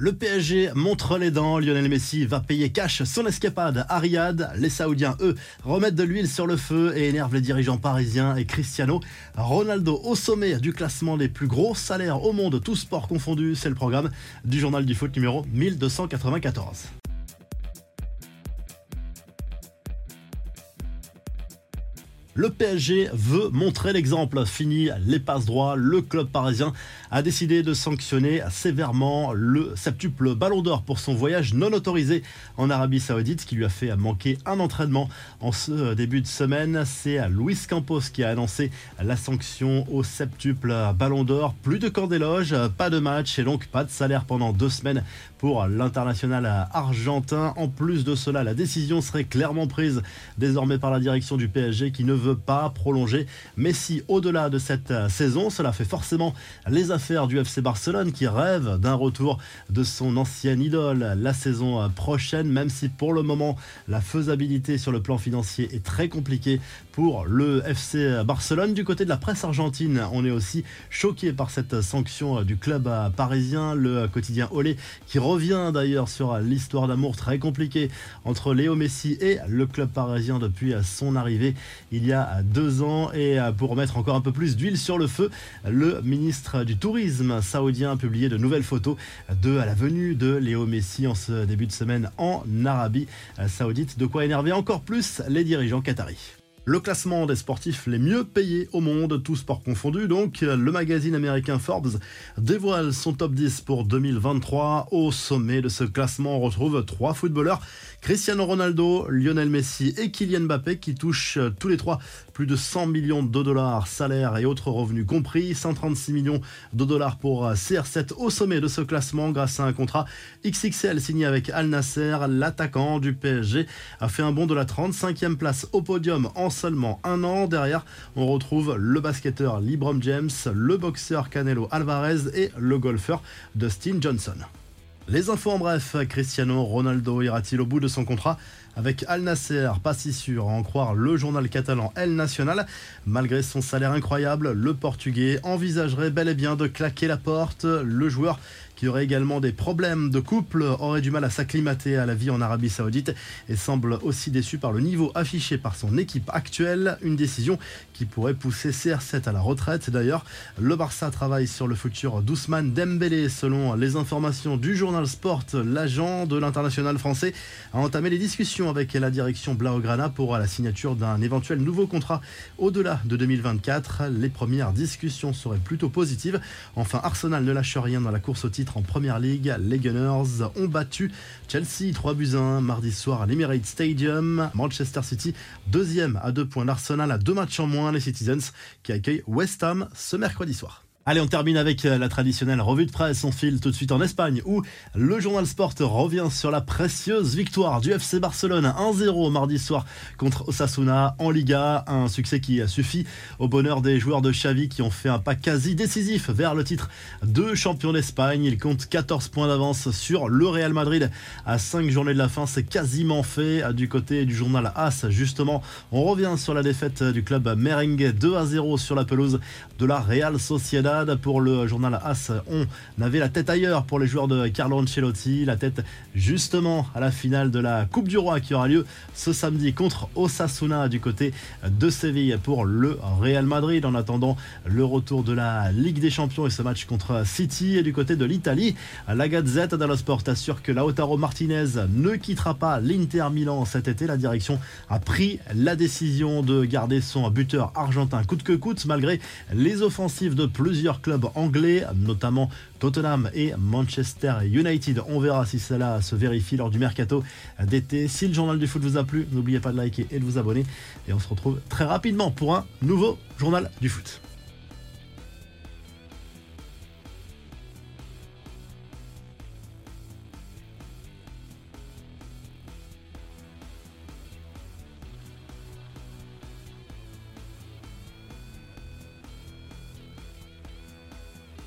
Le PSG montre les dents, Lionel Messi va payer cash son escapade à. Les Saoudiens, eux, remettent de l'huile sur le feu et énervent les dirigeants parisiens et Cristiano. Ronaldo au sommet du classement des plus gros salaires au monde, tous sports confondus, c'est le programme du journal du foot numéro 1294. Le PSG veut montrer l'exemple. Fini les passes droits. Le club parisien a décidé de sanctionner sévèrement le septuple Ballon d'Or pour son voyage non autorisé en Arabie Saoudite, qui lui a fait manquer un entraînement en ce début de semaine. C'est Luis Campos qui a annoncé la sanction au septuple Ballon d'Or. Plus de camp d'éloge, pas de match et donc pas de salaire pendant deux semaines pour l'international argentin. En plus de cela, la décision serait clairement prise désormais par la direction du PSG qui ne veut pas prolonger Messi au-delà de cette euh, saison. Cela fait forcément les affaires du FC Barcelone qui rêve d'un retour de son ancienne idole la saison euh, prochaine, même si pour le moment la faisabilité sur le plan financier est très compliquée pour le FC Barcelone. Du côté de la presse argentine, on est aussi choqué par cette sanction euh, du club parisien, le quotidien Olé, qui revient d'ailleurs sur l'histoire d'amour très compliquée entre Léo Messi et le club parisien depuis son arrivée il y a deux ans. Et euh, pour mettre encore un peu plus d'huile sur le feu, le ministre du Tourisme saoudien a publié de nouvelles photos de la venue de Léo Messi en ce début de semaine en Arabie saoudite. De quoi énerver encore plus les dirigeants qataris le classement des sportifs les mieux payés au monde, tous sports confondus. Donc, le magazine américain Forbes dévoile son top 10 pour 2023. Au sommet de ce classement, on retrouve trois footballeurs Cristiano Ronaldo, Lionel Messi et Kylian Mbappé qui touchent tous les trois plus de 100 millions de dollars, salaires et autres revenus compris. 136 millions de dollars pour CR7 au sommet de ce classement grâce à un contrat XXL signé avec Al Nasser. L'attaquant du PSG a fait un bond de la 35e place au podium en seulement un an. Derrière, on retrouve le basketteur LeBron James, le boxeur Canelo Alvarez et le golfeur Dustin Johnson. Les infos en bref, Cristiano Ronaldo ira-t-il au bout de son contrat avec Al Nasser? Pas si sûr à en croire le journal catalan El Nacional. Malgré son salaire incroyable, le Portugais envisagerait bel et bien de claquer la porte. Le joueur qui aurait également des problèmes de couple, aurait du mal à s'acclimater à la vie en Arabie Saoudite et semble aussi déçu par le niveau affiché par son équipe actuelle. Une décision qui pourrait pousser CR7 à la retraite. D'ailleurs, le Barça travaille sur le futur d'Ousmane Dembélé. Selon les informations du journal Sport, l'agent de l'international français a entamé les discussions avec la direction Blaugrana pour la signature d'un éventuel nouveau contrat au-delà de 2024. Les premières discussions seraient plutôt positives. Enfin, Arsenal ne lâche rien dans la course au titre en première ligue. Les Gunners ont battu Chelsea 3 buts 1 mardi soir à l'Emirates Stadium. Manchester City, deuxième à deux points d'Arsenal à deux matchs en moins. Les Citizens qui accueillent West Ham ce mercredi soir. Allez, on termine avec euh, la traditionnelle revue de presse. On file tout de suite en Espagne où le journal Sport revient sur la précieuse victoire du FC Barcelone 1-0 mardi soir contre Osasuna en Liga. Un succès qui a suffi au bonheur des joueurs de Xavi qui ont fait un pas quasi décisif vers le titre de champion d'Espagne. Il compte 14 points d'avance sur le Real Madrid à 5 journées de la fin. C'est quasiment fait du côté du journal AS. Justement, on revient sur la défaite du club merengue 2 0 sur la pelouse de la Real Sociedad pour le journal AS. On avait la tête ailleurs pour les joueurs de Carlo Ancelotti, la tête justement à la finale de la Coupe du Roi qui aura lieu ce samedi contre Osasuna du côté de Séville pour le Real Madrid. En attendant le retour de la Ligue des Champions et ce match contre City et du côté de l'Italie, la Gazette dello Sport assure que Lautaro Martinez ne quittera pas l'Inter Milan cet été. La direction a pris la décision de garder son buteur argentin coûte que coûte malgré les offensives de clubs anglais, notamment Tottenham et Manchester United. On verra si cela se vérifie lors du mercato d'été. Si le journal du foot vous a plu, n'oubliez pas de liker et de vous abonner. Et on se retrouve très rapidement pour un nouveau journal du foot.